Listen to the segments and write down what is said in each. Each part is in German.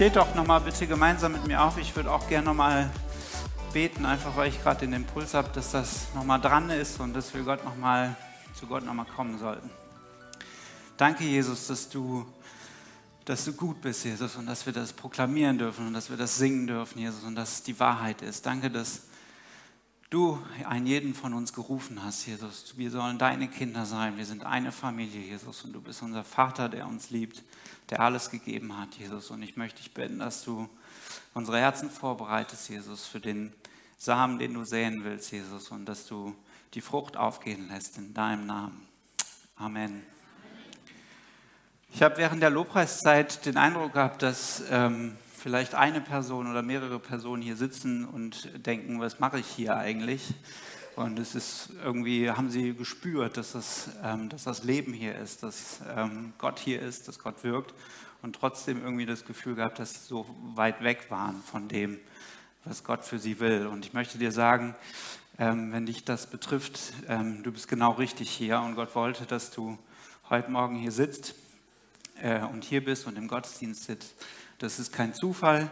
Steht doch nochmal bitte gemeinsam mit mir auf. Ich würde auch gerne nochmal beten, einfach weil ich gerade den Impuls habe, dass das nochmal dran ist und dass wir Gott noch mal, zu Gott nochmal kommen sollten. Danke, Jesus, dass du, dass du gut bist, Jesus, und dass wir das proklamieren dürfen und dass wir das singen dürfen, Jesus, und dass es die Wahrheit ist. Danke, dass du einen jeden von uns gerufen hast, Jesus. Wir sollen deine Kinder sein. Wir sind eine Familie, Jesus, und du bist unser Vater, der uns liebt, der alles gegeben hat, Jesus. Und ich möchte dich bitten, dass du unsere Herzen vorbereitest, Jesus, für den Samen, den du säen willst, Jesus, und dass du die Frucht aufgehen lässt in deinem Namen. Amen. Ich habe während der Lobpreiszeit den Eindruck gehabt, dass ähm, vielleicht eine Person oder mehrere Personen hier sitzen und denken, was mache ich hier eigentlich? Und es ist irgendwie, haben sie gespürt, dass das, ähm, dass das Leben hier ist, dass ähm, Gott hier ist, dass Gott wirkt und trotzdem irgendwie das Gefühl gehabt, dass sie so weit weg waren von dem, was Gott für sie will. Und ich möchte dir sagen, ähm, wenn dich das betrifft, ähm, du bist genau richtig hier und Gott wollte, dass du heute Morgen hier sitzt äh, und hier bist und im Gottesdienst sitzt. Das ist kein Zufall,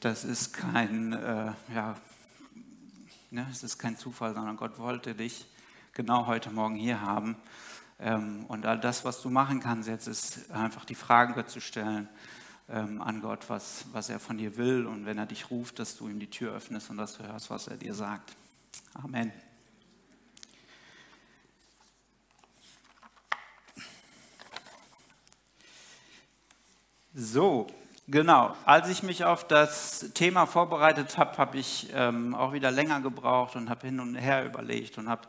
das ist kein, äh, ja, ne, es ist kein Zufall, sondern Gott wollte dich genau heute Morgen hier haben. Ähm, und all das, was du machen kannst jetzt, ist einfach die Fragen zu stellen ähm, an Gott, was, was er von dir will und wenn er dich ruft, dass du ihm die Tür öffnest und dass du hörst, was er dir sagt. Amen. So, genau. Als ich mich auf das Thema vorbereitet habe, habe ich ähm, auch wieder länger gebraucht und habe hin und her überlegt und habe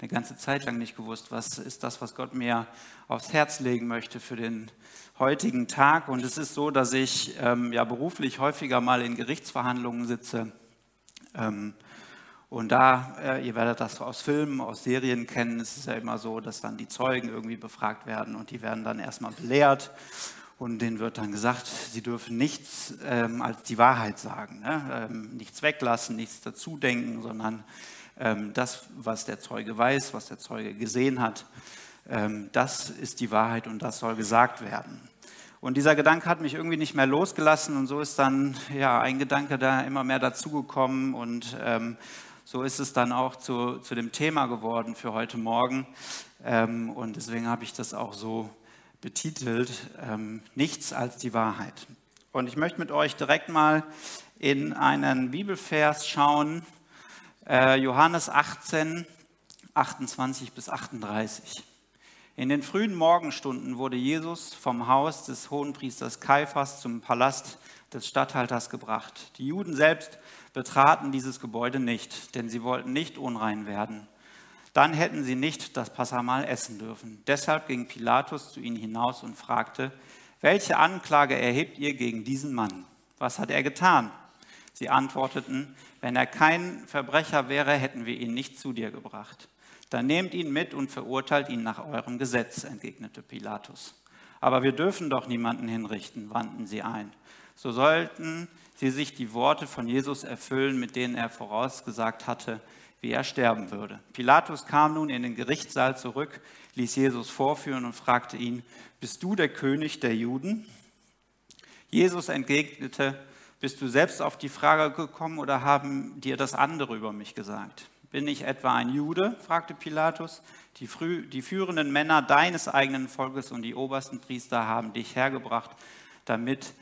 eine ganze Zeit lang nicht gewusst, was ist das, was Gott mir aufs Herz legen möchte für den heutigen Tag. Und es ist so, dass ich ähm, ja beruflich häufiger mal in Gerichtsverhandlungen sitze. Ähm, und da, äh, ihr werdet das aus Filmen, aus Serien kennen, ist es ja immer so, dass dann die Zeugen irgendwie befragt werden und die werden dann erstmal belehrt und denen wird dann gesagt, sie dürfen nichts ähm, als die Wahrheit sagen, ne? ähm, nichts weglassen, nichts dazudenken, sondern ähm, das, was der Zeuge weiß, was der Zeuge gesehen hat, ähm, das ist die Wahrheit und das soll gesagt werden. Und dieser Gedanke hat mich irgendwie nicht mehr losgelassen und so ist dann ja ein Gedanke da immer mehr dazugekommen und ähm, so ist es dann auch zu, zu dem Thema geworden für heute Morgen. Ähm, und deswegen habe ich das auch so betitelt, ähm, Nichts als die Wahrheit. Und ich möchte mit euch direkt mal in einen Bibelvers schauen, äh, Johannes 18, 28 bis 38. In den frühen Morgenstunden wurde Jesus vom Haus des Hohenpriesters Kaiphas zum Palast des Statthalters gebracht. Die Juden selbst betraten dieses Gebäude nicht, denn sie wollten nicht unrein werden. Dann hätten sie nicht das Passamal essen dürfen. Deshalb ging Pilatus zu ihnen hinaus und fragte, welche Anklage erhebt ihr gegen diesen Mann? Was hat er getan? Sie antworteten, wenn er kein Verbrecher wäre, hätten wir ihn nicht zu dir gebracht. Dann nehmt ihn mit und verurteilt ihn nach eurem Gesetz, entgegnete Pilatus. Aber wir dürfen doch niemanden hinrichten, wandten sie ein. So sollten sie sich die Worte von Jesus erfüllen, mit denen er vorausgesagt hatte, wie er sterben würde. Pilatus kam nun in den Gerichtssaal zurück, ließ Jesus vorführen und fragte ihn, bist du der König der Juden? Jesus entgegnete, bist du selbst auf die Frage gekommen oder haben dir das andere über mich gesagt? Bin ich etwa ein Jude? fragte Pilatus. Die, die führenden Männer deines eigenen Volkes und die obersten Priester haben dich hergebracht, damit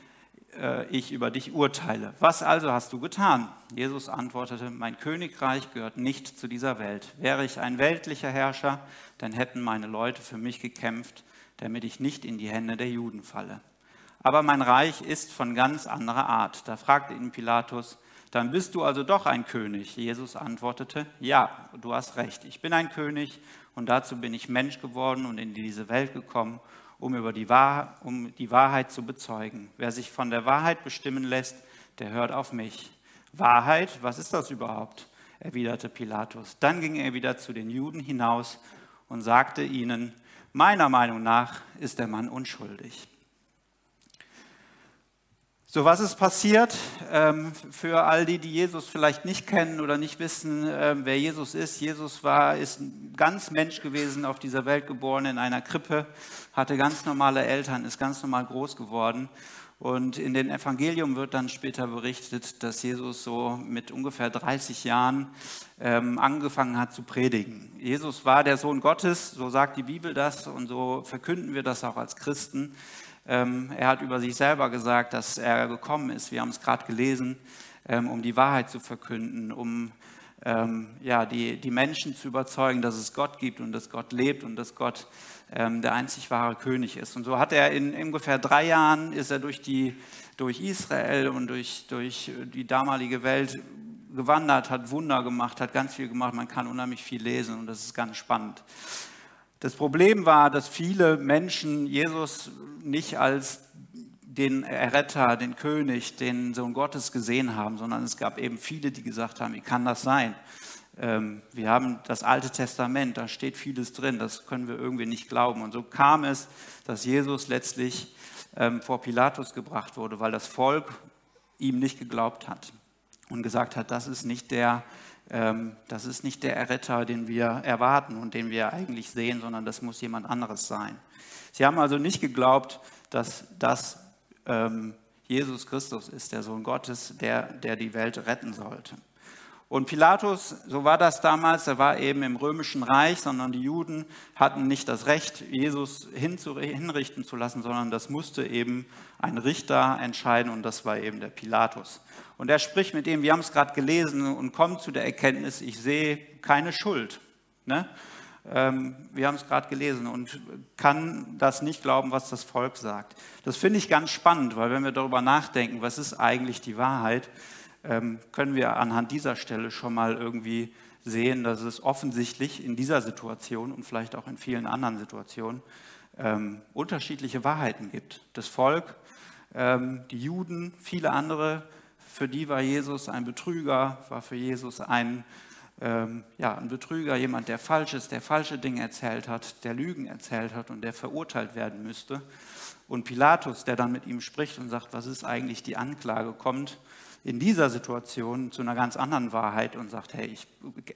ich über dich urteile. Was also hast du getan? Jesus antwortete, mein Königreich gehört nicht zu dieser Welt. Wäre ich ein weltlicher Herrscher, dann hätten meine Leute für mich gekämpft, damit ich nicht in die Hände der Juden falle aber mein Reich ist von ganz anderer Art. Da fragte ihn Pilatus, dann bist du also doch ein König. Jesus antwortete, ja, du hast recht, ich bin ein König und dazu bin ich Mensch geworden und in diese Welt gekommen, um, über die, Wahrheit, um die Wahrheit zu bezeugen. Wer sich von der Wahrheit bestimmen lässt, der hört auf mich. Wahrheit, was ist das überhaupt? erwiderte Pilatus. Dann ging er wieder zu den Juden hinaus und sagte ihnen, meiner Meinung nach ist der Mann unschuldig. So, was ist passiert? Ähm, für all die, die Jesus vielleicht nicht kennen oder nicht wissen, ähm, wer Jesus ist. Jesus war, ist ganz Mensch gewesen, auf dieser Welt geboren, in einer Krippe, hatte ganz normale Eltern, ist ganz normal groß geworden. Und in den Evangelium wird dann später berichtet, dass Jesus so mit ungefähr 30 Jahren ähm, angefangen hat zu predigen. Jesus war der Sohn Gottes, so sagt die Bibel das und so verkünden wir das auch als Christen. Ähm, er hat über sich selber gesagt, dass er gekommen ist, wir haben es gerade gelesen, ähm, um die Wahrheit zu verkünden, um ähm, ja, die, die Menschen zu überzeugen, dass es Gott gibt und dass Gott lebt und dass Gott der einzig wahre König ist. Und so hat er in ungefähr drei Jahren, ist er durch, die, durch Israel und durch, durch die damalige Welt gewandert, hat Wunder gemacht, hat ganz viel gemacht. Man kann unheimlich viel lesen und das ist ganz spannend. Das Problem war, dass viele Menschen Jesus nicht als den Erretter, den König, den Sohn Gottes gesehen haben, sondern es gab eben viele, die gesagt haben, wie kann das sein? Ähm, wir haben das Alte Testament, da steht vieles drin, das können wir irgendwie nicht glauben. Und so kam es, dass Jesus letztlich ähm, vor Pilatus gebracht wurde, weil das Volk ihm nicht geglaubt hat und gesagt hat, das ist nicht der, ähm, das ist nicht der Erretter, den wir erwarten und den wir eigentlich sehen, sondern das muss jemand anderes sein. Sie haben also nicht geglaubt, dass das ähm, Jesus Christus ist, der Sohn Gottes, der, der die Welt retten sollte. Und Pilatus, so war das damals, er war eben im römischen Reich, sondern die Juden hatten nicht das Recht, Jesus hinrichten zu lassen, sondern das musste eben ein Richter entscheiden und das war eben der Pilatus. Und er spricht mit ihm, wir haben es gerade gelesen, und kommt zu der Erkenntnis, ich sehe keine Schuld. Ne? Ähm, wir haben es gerade gelesen und kann das nicht glauben, was das Volk sagt. Das finde ich ganz spannend, weil wenn wir darüber nachdenken, was ist eigentlich die Wahrheit, können wir anhand dieser Stelle schon mal irgendwie sehen, dass es offensichtlich in dieser Situation und vielleicht auch in vielen anderen Situationen ähm, unterschiedliche Wahrheiten gibt. Das Volk, ähm, die Juden, viele andere, für die war Jesus ein Betrüger, war für Jesus ein, ähm, ja, ein Betrüger, jemand, der falsch ist, der falsche Dinge erzählt hat, der Lügen erzählt hat und der verurteilt werden müsste. Und Pilatus, der dann mit ihm spricht und sagt, was ist eigentlich die Anklage, kommt in dieser Situation zu einer ganz anderen Wahrheit und sagt, hey, ich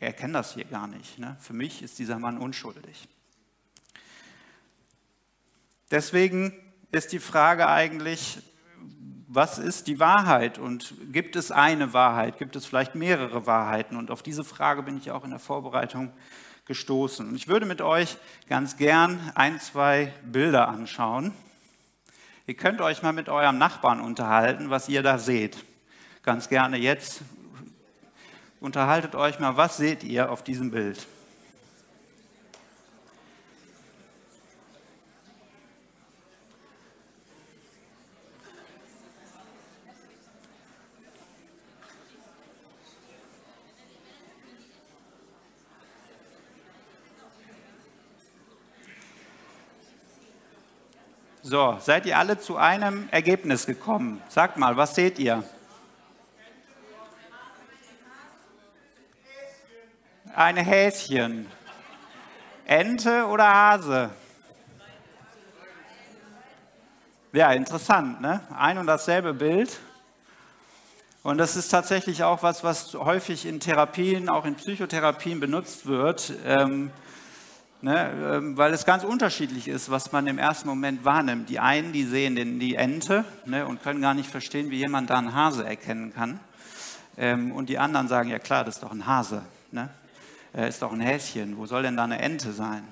erkenne das hier gar nicht. Ne? Für mich ist dieser Mann unschuldig. Deswegen ist die Frage eigentlich, was ist die Wahrheit und gibt es eine Wahrheit, gibt es vielleicht mehrere Wahrheiten? Und auf diese Frage bin ich auch in der Vorbereitung gestoßen. Und ich würde mit euch ganz gern ein, zwei Bilder anschauen. Ihr könnt euch mal mit eurem Nachbarn unterhalten, was ihr da seht ganz gerne jetzt. Unterhaltet euch mal, was seht ihr auf diesem Bild? So, seid ihr alle zu einem Ergebnis gekommen? Sagt mal, was seht ihr? Ein Häschen. Ente oder Hase? Ja, interessant, ne? Ein und dasselbe Bild. Und das ist tatsächlich auch was, was häufig in Therapien, auch in Psychotherapien benutzt wird, ähm, ne, ähm, weil es ganz unterschiedlich ist, was man im ersten Moment wahrnimmt. Die einen, die sehen den, die Ente ne, und können gar nicht verstehen, wie jemand da einen Hase erkennen kann. Ähm, und die anderen sagen, ja klar, das ist doch ein Hase. Ne? Äh, ist doch ein Häschen, wo soll denn da eine Ente sein?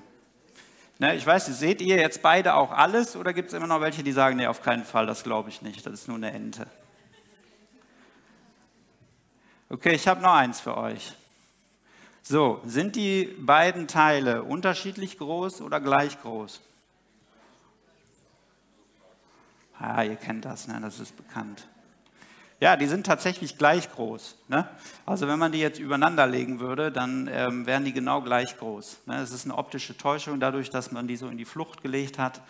Ne, ich weiß, seht ihr jetzt beide auch alles oder gibt es immer noch welche, die sagen, nee, auf keinen Fall, das glaube ich nicht, das ist nur eine Ente. Okay, ich habe noch eins für euch. So, sind die beiden Teile unterschiedlich groß oder gleich groß? Ah, ihr kennt das, ne? das ist bekannt. Ja, die sind tatsächlich gleich groß. Ne? Also wenn man die jetzt übereinander legen würde, dann ähm, wären die genau gleich groß. Ne? Es ist eine optische Täuschung dadurch, dass man die so in die Flucht gelegt hat.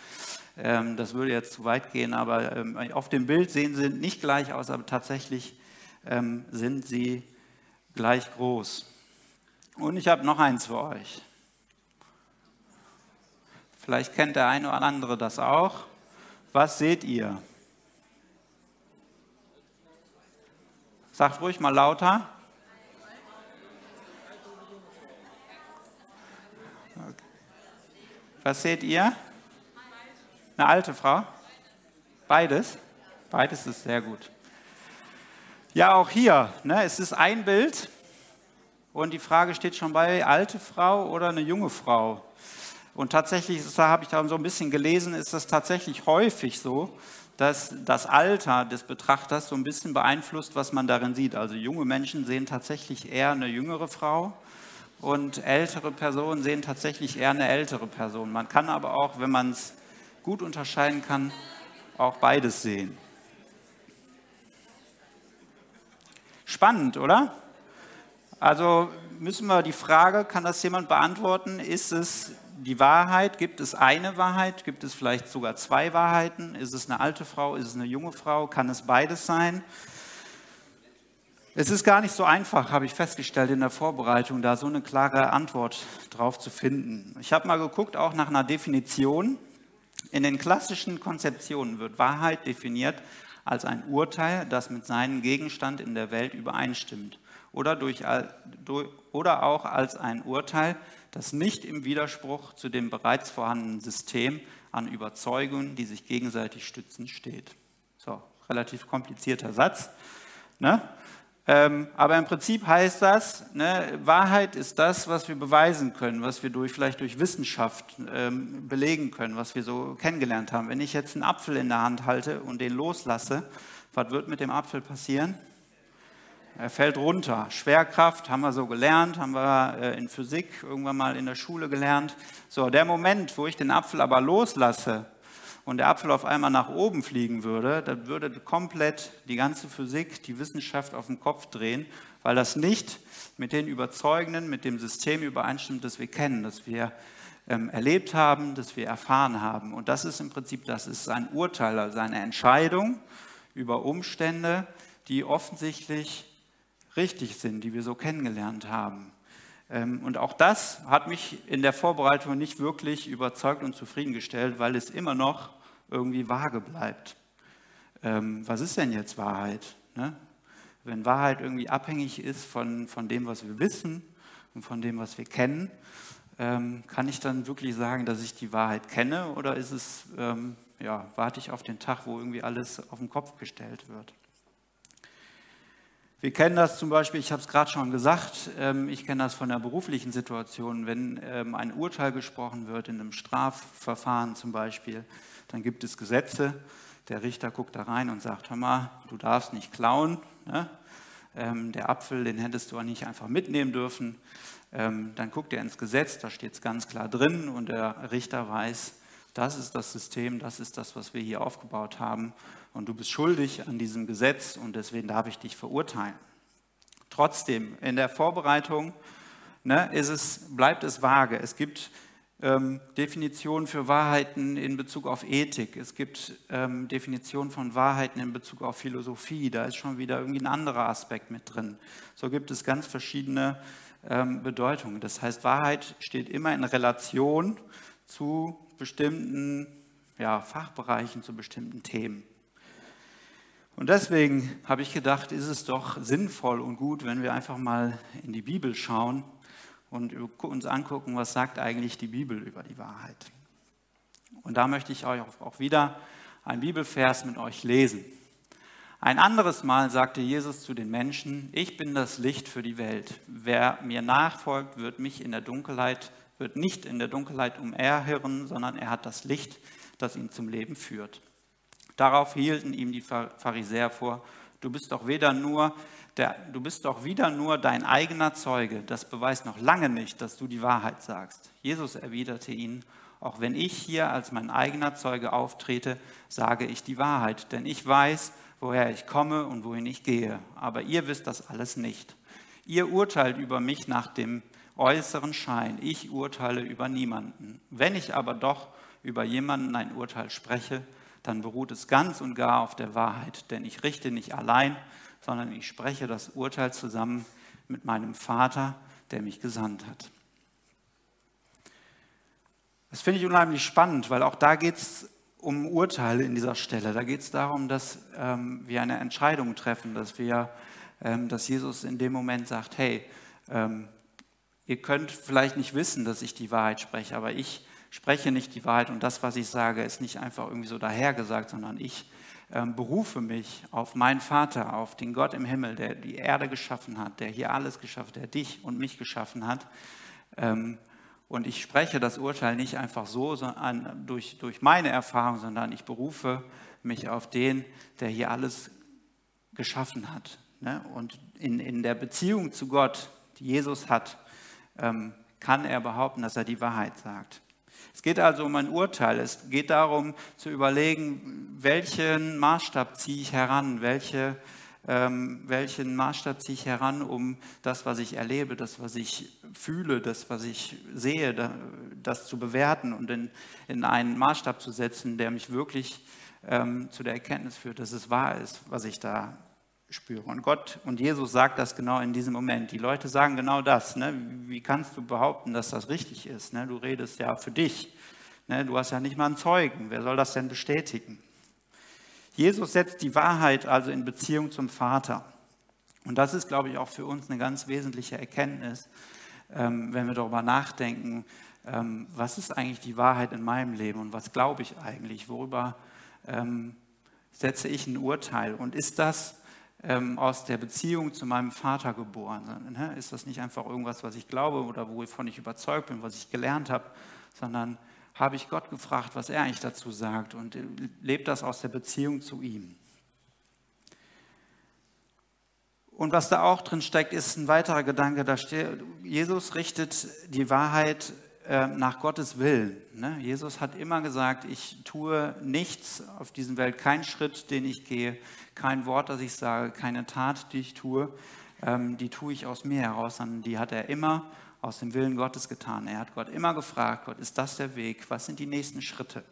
Ähm, das würde jetzt zu weit gehen, aber ähm, auf dem Bild sehen sie nicht gleich aus, aber tatsächlich ähm, sind sie gleich groß. Und ich habe noch eins für euch. Vielleicht kennt der eine oder andere das auch. Was seht ihr? Sagt ruhig mal lauter. Was seht ihr? Eine alte Frau? Beides? Beides ist sehr gut. Ja, auch hier, ne, es ist ein Bild und die Frage steht schon bei, alte Frau oder eine junge Frau? Und tatsächlich, da habe ich da so ein bisschen gelesen, ist das tatsächlich häufig so, dass das Alter des Betrachters so ein bisschen beeinflusst, was man darin sieht. Also junge Menschen sehen tatsächlich eher eine jüngere Frau und ältere Personen sehen tatsächlich eher eine ältere Person. Man kann aber auch, wenn man es gut unterscheiden kann, auch beides sehen. Spannend, oder? Also müssen wir die Frage, kann das jemand beantworten, ist es die Wahrheit? Gibt es eine Wahrheit? Gibt es vielleicht sogar zwei Wahrheiten? Ist es eine alte Frau? Ist es eine junge Frau? Kann es beides sein? Es ist gar nicht so einfach, habe ich festgestellt in der Vorbereitung, da so eine klare Antwort drauf zu finden. Ich habe mal geguckt, auch nach einer Definition. In den klassischen Konzeptionen wird Wahrheit definiert als ein Urteil, das mit seinem Gegenstand in der Welt übereinstimmt. Oder, durch, oder auch als ein Urteil, das nicht im Widerspruch zu dem bereits vorhandenen System an Überzeugungen, die sich gegenseitig stützen, steht. So, relativ komplizierter Satz. Ne? Ähm, aber im Prinzip heißt das, ne, Wahrheit ist das, was wir beweisen können, was wir durch, vielleicht durch Wissenschaft ähm, belegen können, was wir so kennengelernt haben. Wenn ich jetzt einen Apfel in der Hand halte und den loslasse, was wird mit dem Apfel passieren? Er fällt runter. Schwerkraft haben wir so gelernt, haben wir äh, in Physik irgendwann mal in der Schule gelernt. So, der Moment, wo ich den Apfel aber loslasse, und der Apfel auf einmal nach oben fliegen würde, dann würde komplett die ganze Physik, die Wissenschaft auf den Kopf drehen, weil das nicht mit den Überzeugenden, mit dem System übereinstimmt, das wir kennen, das wir ähm, erlebt haben, das wir erfahren haben. Und das ist im Prinzip, das ist ein Urteil, also eine Entscheidung über Umstände, die offensichtlich richtig sind, die wir so kennengelernt haben. Ähm, und auch das hat mich in der Vorbereitung nicht wirklich überzeugt und zufriedengestellt, weil es immer noch irgendwie vage bleibt. Ähm, was ist denn jetzt Wahrheit? Ne? Wenn Wahrheit irgendwie abhängig ist von, von dem, was wir wissen und von dem, was wir kennen, ähm, kann ich dann wirklich sagen, dass ich die Wahrheit kenne oder ist es, ja, warte ich auf den Tag, wo irgendwie alles auf den Kopf gestellt wird? Wir kennen das zum Beispiel, ich habe es gerade schon gesagt, ähm, ich kenne das von der beruflichen Situation. Wenn ähm, ein Urteil gesprochen wird in einem Strafverfahren zum Beispiel, dann gibt es Gesetze. Der Richter guckt da rein und sagt, hör mal, du darfst nicht klauen. Ne? Ähm, der Apfel, den hättest du auch nicht einfach mitnehmen dürfen. Dann guckt er ins Gesetz, da steht es ganz klar drin und der Richter weiß, das ist das System, das ist das, was wir hier aufgebaut haben und du bist schuldig an diesem Gesetz und deswegen darf ich dich verurteilen. Trotzdem, in der Vorbereitung ne, es, bleibt es vage. Es gibt ähm, Definitionen für Wahrheiten in Bezug auf Ethik. Es gibt ähm, Definitionen von Wahrheiten in Bezug auf Philosophie. Da ist schon wieder irgendwie ein anderer Aspekt mit drin. So gibt es ganz verschiedene ähm, Bedeutungen. Das heißt, Wahrheit steht immer in Relation zu bestimmten ja, Fachbereichen, zu bestimmten Themen. Und deswegen habe ich gedacht, ist es doch sinnvoll und gut, wenn wir einfach mal in die Bibel schauen und uns angucken, was sagt eigentlich die Bibel über die Wahrheit. Und da möchte ich euch auch wieder ein Bibelvers mit euch lesen. Ein anderes Mal sagte Jesus zu den Menschen, ich bin das Licht für die Welt. Wer mir nachfolgt, wird mich in der Dunkelheit, wird nicht in der Dunkelheit umherhirren, sondern er hat das Licht, das ihn zum Leben führt. Darauf hielten ihm die Pharisäer vor, du bist doch weder nur der, du bist doch wieder nur dein eigener Zeuge. Das beweist noch lange nicht, dass du die Wahrheit sagst. Jesus erwiderte ihnen, auch wenn ich hier als mein eigener Zeuge auftrete, sage ich die Wahrheit, denn ich weiß, woher ich komme und wohin ich gehe. Aber ihr wisst das alles nicht. Ihr urteilt über mich nach dem äußeren Schein. Ich urteile über niemanden. Wenn ich aber doch über jemanden ein Urteil spreche, dann beruht es ganz und gar auf der Wahrheit. Denn ich richte nicht allein, sondern ich spreche das Urteil zusammen mit meinem Vater, der mich gesandt hat. Das finde ich unheimlich spannend, weil auch da geht es um Urteile in dieser Stelle. Da geht es darum, dass ähm, wir eine Entscheidung treffen, dass wir ähm, dass Jesus in dem Moment sagt, hey, ähm, ihr könnt vielleicht nicht wissen, dass ich die Wahrheit spreche, aber ich spreche nicht die Wahrheit und das, was ich sage, ist nicht einfach irgendwie so dahergesagt, sondern ich ähm, berufe mich auf meinen Vater, auf den Gott im Himmel, der die Erde geschaffen hat, der hier alles geschaffen hat, der dich und mich geschaffen hat. Ähm, und ich spreche das Urteil nicht einfach so sondern durch, durch meine Erfahrung, sondern ich berufe mich auf den, der hier alles geschaffen hat. Ne? Und in, in der Beziehung zu Gott, die Jesus hat, kann er behaupten, dass er die Wahrheit sagt. Es geht also um ein Urteil. Es geht darum zu überlegen, welchen Maßstab ziehe ich heran, welche, ähm, welchen Maßstab ziehe ich heran, um das, was ich erlebe, das, was ich fühle, das, was ich sehe, das zu bewerten und in, in einen Maßstab zu setzen, der mich wirklich ähm, zu der Erkenntnis führt, dass es wahr ist, was ich da spüre. Und Gott und Jesus sagt das genau in diesem Moment. Die Leute sagen genau das. Ne? Wie kannst du behaupten, dass das richtig ist? Ne? Du redest ja für dich. Ne? Du hast ja nicht mal einen Zeugen. Wer soll das denn bestätigen? Jesus setzt die Wahrheit also in Beziehung zum Vater. Und das ist, glaube ich, auch für uns eine ganz wesentliche Erkenntnis, ähm, wenn wir darüber nachdenken, ähm, was ist eigentlich die Wahrheit in meinem Leben und was glaube ich eigentlich? Worüber ähm, setze ich ein Urteil? Und ist das ähm, aus der Beziehung zu meinem Vater geboren. Ne? Ist das nicht einfach irgendwas, was ich glaube oder wovon ich überzeugt bin, was ich gelernt habe, sondern habe ich Gott gefragt, was er eigentlich dazu sagt und äh, lebt das aus der Beziehung zu ihm. Und was da auch drin steckt, ist ein weiterer Gedanke. Da steht, Jesus richtet die Wahrheit äh, nach Gottes Willen. Ne? Jesus hat immer gesagt, ich tue nichts auf dieser Welt, keinen Schritt, den ich gehe, kein Wort, das ich sage, keine Tat, die ich tue, ähm, die tue ich aus mir heraus, sondern die hat er immer aus dem Willen Gottes getan. Er hat Gott immer gefragt, Gott, ist das der Weg? Was sind die nächsten Schritte?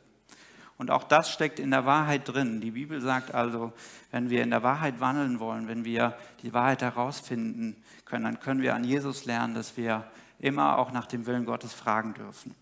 Und auch das steckt in der Wahrheit drin. Die Bibel sagt also, wenn wir in der Wahrheit wandeln wollen, wenn wir die Wahrheit herausfinden können, dann können wir an Jesus lernen, dass wir immer auch nach dem Willen Gottes fragen dürfen.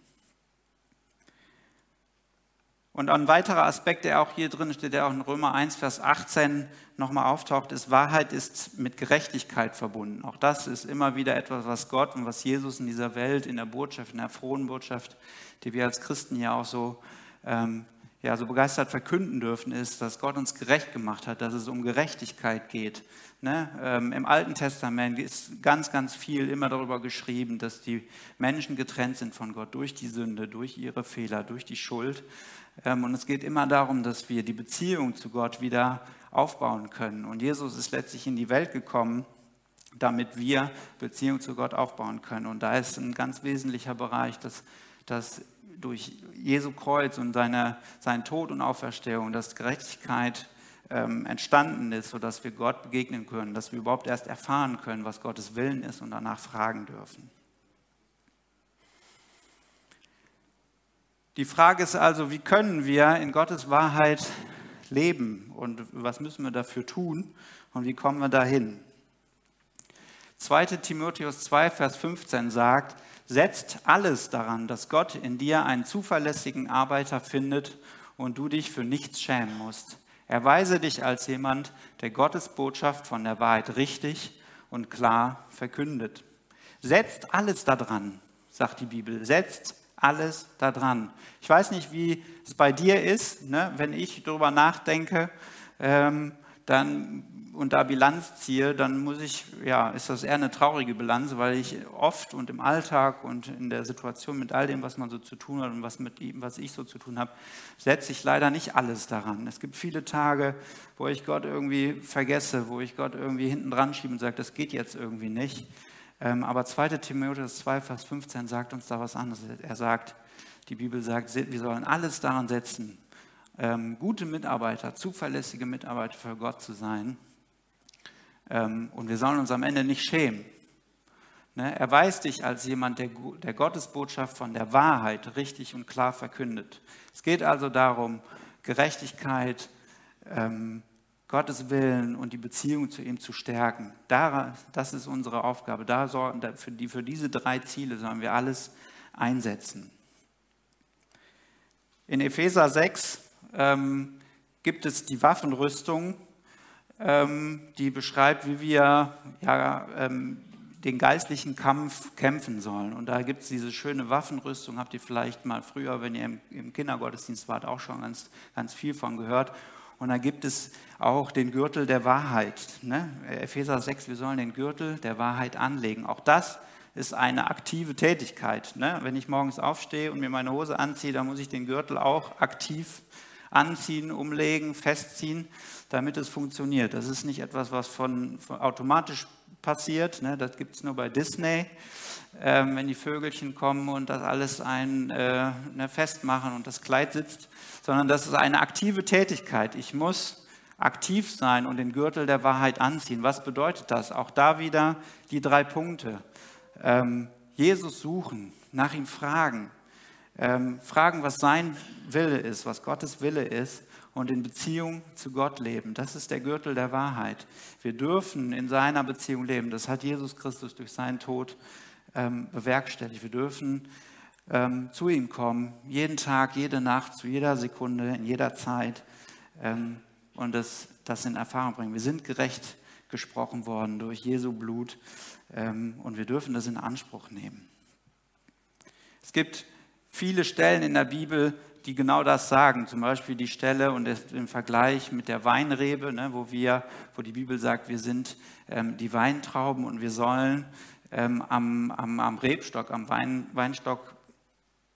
Und ein weiterer Aspekt, der auch hier drin steht, der auch in Römer 1, Vers 18 nochmal auftaucht, ist, Wahrheit ist mit Gerechtigkeit verbunden. Auch das ist immer wieder etwas, was Gott und was Jesus in dieser Welt, in der Botschaft, in der frohen Botschaft, die wir als Christen ja auch so ähm, ja, so begeistert verkünden dürfen, ist, dass Gott uns gerecht gemacht hat, dass es um Gerechtigkeit geht. Ne? Ähm, Im Alten Testament ist ganz, ganz viel immer darüber geschrieben, dass die Menschen getrennt sind von Gott durch die Sünde, durch ihre Fehler, durch die Schuld. Ähm, und es geht immer darum, dass wir die Beziehung zu Gott wieder aufbauen können. Und Jesus ist letztlich in die Welt gekommen, damit wir Beziehung zu Gott aufbauen können. Und da ist ein ganz wesentlicher Bereich, dass, dass durch Jesu Kreuz und seine, seinen Tod und Auferstehung, dass Gerechtigkeit ähm, entstanden ist, sodass wir Gott begegnen können, dass wir überhaupt erst erfahren können, was Gottes Willen ist und danach fragen dürfen. Die Frage ist also, wie können wir in Gottes Wahrheit leben und was müssen wir dafür tun und wie kommen wir dahin? 2 Timotheus 2, Vers 15 sagt, setzt alles daran, dass Gott in dir einen zuverlässigen Arbeiter findet und du dich für nichts schämen musst. Erweise dich als jemand, der Gottes Botschaft von der Wahrheit richtig und klar verkündet. Setzt alles daran, sagt die Bibel. Setzt alles daran. Ich weiß nicht, wie es bei dir ist, ne? wenn ich darüber nachdenke, ähm, dann und da Bilanz ziehe, dann muss ich, ja, ist das eher eine traurige Bilanz, weil ich oft und im Alltag und in der Situation mit all dem, was man so zu tun hat und was mit was ich so zu tun habe, setze ich leider nicht alles daran. Es gibt viele Tage, wo ich Gott irgendwie vergesse, wo ich Gott irgendwie hinten dran schiebe und sage, das geht jetzt irgendwie nicht. Ähm, aber 2. Timotheus 2, Vers 15 sagt uns da was anderes. Er sagt, die Bibel sagt, wir sollen alles daran setzen, ähm, gute Mitarbeiter, zuverlässige Mitarbeiter für Gott zu sein ähm, und wir sollen uns am Ende nicht schämen. Ne? Er weiß dich als jemand, der, der Gottes Botschaft von der Wahrheit richtig und klar verkündet. Es geht also darum, Gerechtigkeit, ähm, Gottes Willen und die Beziehung zu ihm zu stärken. das ist unsere Aufgabe. Für diese drei Ziele sollen wir alles einsetzen. In Epheser 6 ähm, gibt es die Waffenrüstung ähm, die beschreibt, wie wir ja, ähm, den geistlichen Kampf kämpfen sollen. Und da gibt es diese schöne Waffenrüstung, habt ihr vielleicht mal früher, wenn ihr im, im Kindergottesdienst wart, auch schon ganz, ganz viel von gehört. Und da gibt es auch den Gürtel der Wahrheit. Ne? Epheser 6, wir sollen den Gürtel der Wahrheit anlegen. Auch das ist eine aktive Tätigkeit. Ne? Wenn ich morgens aufstehe und mir meine Hose anziehe, dann muss ich den Gürtel auch aktiv anziehen, umlegen, festziehen, damit es funktioniert. Das ist nicht etwas, was von, von automatisch passiert. Ne? Das gibt es nur bei Disney, ähm, wenn die Vögelchen kommen und das alles ein äh, ne, festmachen und das Kleid sitzt, sondern das ist eine aktive Tätigkeit. Ich muss aktiv sein und den Gürtel der Wahrheit anziehen. Was bedeutet das? Auch da wieder die drei Punkte. Ähm, Jesus suchen, nach ihm fragen, ähm, fragen, was sein Wille ist, was Gottes Wille ist und in Beziehung zu Gott leben. Das ist der Gürtel der Wahrheit. Wir dürfen in seiner Beziehung leben. Das hat Jesus Christus durch seinen Tod ähm, bewerkstelligt. Wir dürfen ähm, zu ihm kommen, jeden Tag, jede Nacht, zu jeder Sekunde, in jeder Zeit ähm, und das, das in Erfahrung bringen. Wir sind gerecht gesprochen worden durch Jesu Blut ähm, und wir dürfen das in Anspruch nehmen. Es gibt viele Stellen in der Bibel, die genau das sagen. Zum Beispiel die Stelle und im Vergleich mit der Weinrebe, ne, wo, wir, wo die Bibel sagt, wir sind ähm, die Weintrauben und wir sollen ähm, am, am, am, Rebstock, am Wein, Weinstock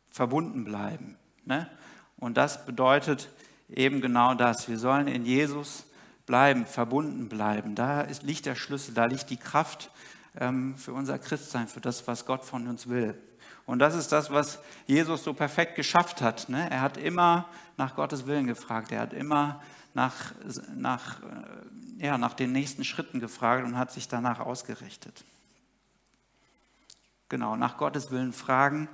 verbunden bleiben. Ne? Und das bedeutet eben genau das. Wir sollen in Jesus bleiben, verbunden bleiben. Da ist, liegt der Schlüssel, da liegt die Kraft ähm, für unser Christsein, für das, was Gott von uns will. Und das ist das, was Jesus so perfekt geschafft hat. Ne? Er hat immer nach Gottes Willen gefragt. Er hat immer nach, nach, äh, ja, nach den nächsten Schritten gefragt und hat sich danach ausgerichtet. Genau, nach Gottes Willen fragen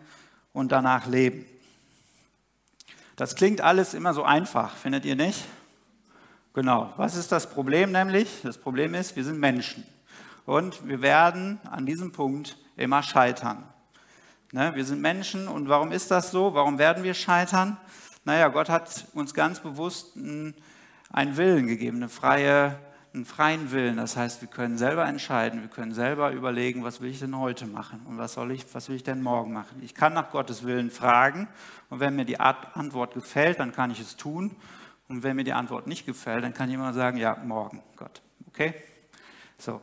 und danach leben. Das klingt alles immer so einfach, findet ihr nicht? Genau. Was ist das Problem nämlich? Das Problem ist, wir sind Menschen. Und wir werden an diesem Punkt immer scheitern. Ne, wir sind Menschen und warum ist das so? Warum werden wir scheitern? Naja, Gott hat uns ganz bewusst einen Willen gegeben, eine freie, einen freien Willen. Das heißt, wir können selber entscheiden, wir können selber überlegen, was will ich denn heute machen und was, soll ich, was will ich denn morgen machen. Ich kann nach Gottes Willen fragen und wenn mir die Antwort gefällt, dann kann ich es tun. Und wenn mir die Antwort nicht gefällt, dann kann immer sagen, ja, morgen, Gott. Okay? So.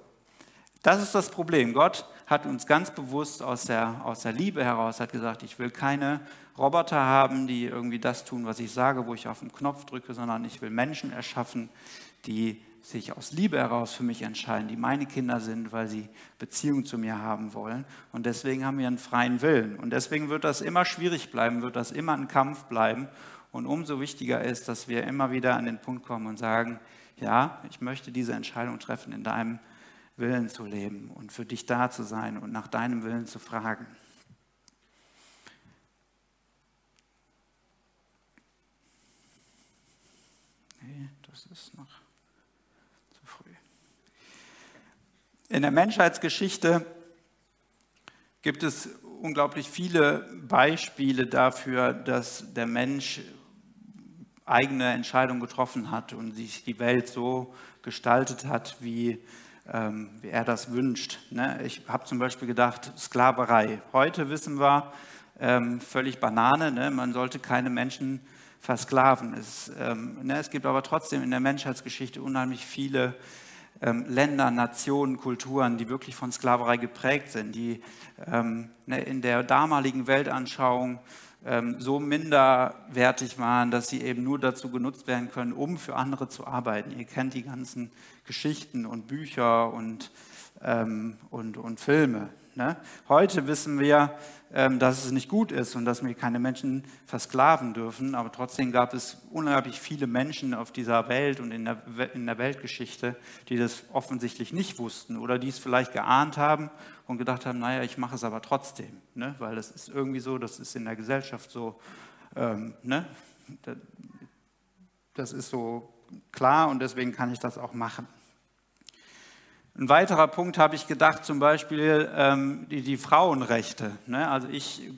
Das ist das Problem. Gott hat uns ganz bewusst aus der, aus der Liebe heraus hat gesagt, ich will keine Roboter haben, die irgendwie das tun, was ich sage, wo ich auf den Knopf drücke, sondern ich will Menschen erschaffen, die sich aus Liebe heraus für mich entscheiden, die meine Kinder sind, weil sie Beziehung zu mir haben wollen. Und deswegen haben wir einen freien Willen. Und deswegen wird das immer schwierig bleiben, wird das immer ein Kampf bleiben. Und umso wichtiger ist, dass wir immer wieder an den Punkt kommen und sagen, ja, ich möchte diese Entscheidung treffen in deinem Willen zu leben und für dich da zu sein und nach deinem Willen zu fragen. Nee, das ist noch zu früh. In der Menschheitsgeschichte gibt es unglaublich viele Beispiele dafür, dass der Mensch eigene Entscheidungen getroffen hat und sich die Welt so gestaltet hat, wie ähm, wie er das wünscht. Ne? Ich habe zum Beispiel gedacht, Sklaverei. Heute wissen wir, ähm, völlig Banane, ne? man sollte keine Menschen versklaven. Es, ähm, ne? es gibt aber trotzdem in der Menschheitsgeschichte unheimlich viele Länder, Nationen, Kulturen, die wirklich von Sklaverei geprägt sind, die in der damaligen Weltanschauung so minderwertig waren, dass sie eben nur dazu genutzt werden können, um für andere zu arbeiten. Ihr kennt die ganzen Geschichten und Bücher und, ähm, und, und Filme. Ne? Heute wissen wir, ähm, dass es nicht gut ist und dass wir keine Menschen versklaven dürfen, aber trotzdem gab es unheimlich viele Menschen auf dieser Welt und in der, in der Weltgeschichte, die das offensichtlich nicht wussten oder die es vielleicht geahnt haben und gedacht haben, naja, ich mache es aber trotzdem, ne? weil das ist irgendwie so, das ist in der Gesellschaft so, ähm, ne? das ist so klar und deswegen kann ich das auch machen. Ein weiterer Punkt habe ich gedacht, zum Beispiel ähm, die, die, Frauenrechte. Ne? Also ich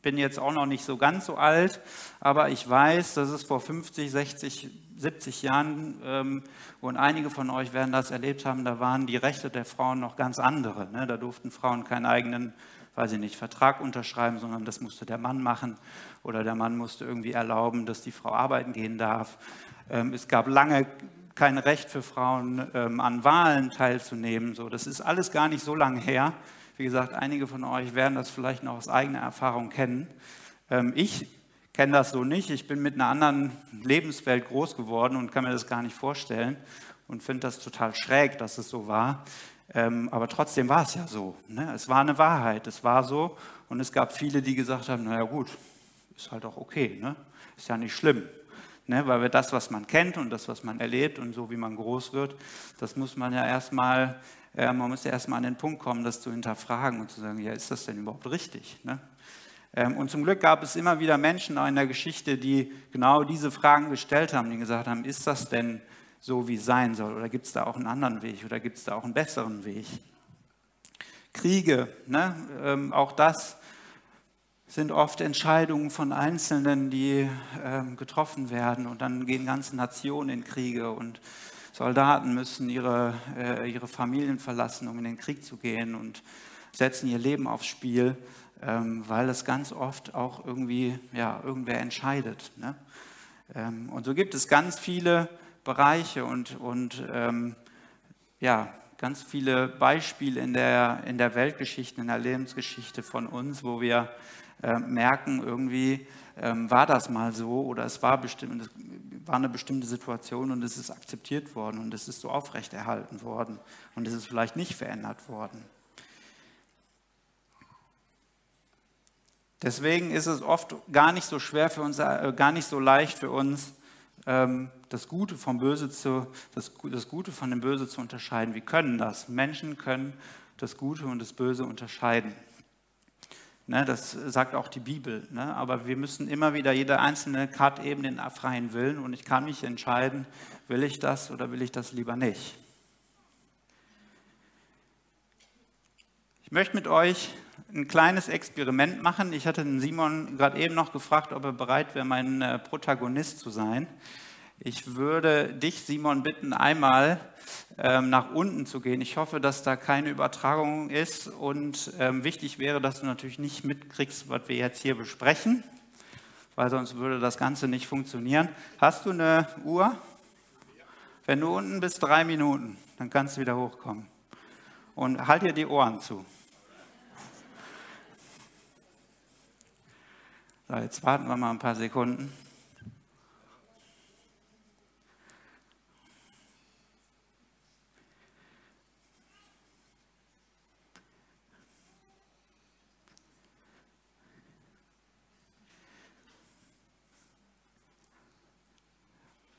bin jetzt auch noch nicht so ganz so alt, aber ich weiß, dass es vor 50, 60 70 Jahren, ähm, und einige von euch werden das erlebt haben, da waren die Rechte der Frauen noch ganz andere. Ne? Da durften Frauen keinen eigenen, weiß ich nicht, Vertrag unterschreiben, sondern das musste der Mann machen oder der Mann musste irgendwie erlauben, dass die Frau arbeiten gehen darf. Ähm, es gab lange kein Recht für Frauen, ähm, an Wahlen teilzunehmen. So, das ist alles gar nicht so lange her. Wie gesagt, einige von euch werden das vielleicht noch aus eigener Erfahrung kennen. Ähm, ich kenne das so nicht. Ich bin mit einer anderen Lebenswelt groß geworden und kann mir das gar nicht vorstellen und finde das total schräg, dass es so war. Ähm, aber trotzdem war es ja so. Ne? Es war eine Wahrheit, es war so. Und es gab viele, die gesagt haben, naja gut, ist halt auch okay, ne? ist ja nicht schlimm. Ne? Weil wir das, was man kennt und das, was man erlebt und so wie man groß wird, das muss man ja erstmal, äh, man muss ja erstmal an den Punkt kommen, das zu hinterfragen und zu sagen, ja, ist das denn überhaupt richtig? Ne? Ähm, und zum Glück gab es immer wieder Menschen in der Geschichte, die genau diese Fragen gestellt haben, die gesagt haben, ist das denn so, wie es sein soll? Oder gibt es da auch einen anderen Weg? Oder gibt es da auch einen besseren Weg? Kriege, ne? ähm, auch das sind oft Entscheidungen von Einzelnen, die ähm, getroffen werden. Und dann gehen ganze Nationen in Kriege und Soldaten müssen ihre, äh, ihre Familien verlassen, um in den Krieg zu gehen und setzen ihr Leben aufs Spiel ähm, weil es ganz oft auch irgendwie, ja, irgendwer entscheidet. Ne? Ähm, und so gibt es ganz viele Bereiche und, und ähm, ja, ganz viele Beispiele in der, in der Weltgeschichte, in der Lebensgeschichte von uns, wo wir äh, merken, irgendwie ähm, war das mal so oder es war, bestimmt, es war eine bestimmte Situation und es ist akzeptiert worden und es ist so aufrechterhalten worden und es ist vielleicht nicht verändert worden. Deswegen ist es oft gar nicht so schwer für uns, äh, gar nicht so leicht für uns, ähm, das Gute vom Böse zu, das, das Gute von dem Böse zu unterscheiden. Wir können das. Menschen können das Gute und das Böse unterscheiden. Ne, das sagt auch die Bibel. Ne? Aber wir müssen immer wieder, jeder Einzelne hat eben den freien Willen und ich kann mich entscheiden, will ich das oder will ich das lieber nicht. Ich möchte mit euch ein kleines Experiment machen. Ich hatte den Simon gerade eben noch gefragt, ob er bereit wäre, mein äh, Protagonist zu sein. Ich würde dich, Simon, bitten, einmal ähm, nach unten zu gehen. Ich hoffe, dass da keine Übertragung ist und ähm, wichtig wäre, dass du natürlich nicht mitkriegst, was wir jetzt hier besprechen, weil sonst würde das Ganze nicht funktionieren. Hast du eine Uhr? Wenn du unten bist, drei Minuten, dann kannst du wieder hochkommen. Und halt dir die Ohren zu. So, jetzt warten wir mal ein paar Sekunden.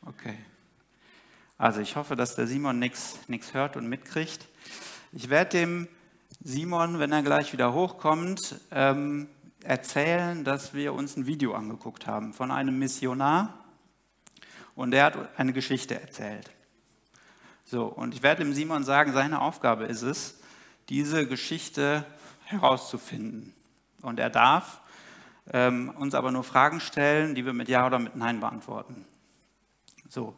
Okay. Also ich hoffe, dass der Simon nichts hört und mitkriegt. Ich werde dem Simon, wenn er gleich wieder hochkommt, ähm, erzählen, dass wir uns ein Video angeguckt haben von einem Missionar und der hat eine Geschichte erzählt. So, und ich werde dem Simon sagen, seine Aufgabe ist es, diese Geschichte herauszufinden. Und er darf ähm, uns aber nur Fragen stellen, die wir mit Ja oder mit Nein beantworten. So,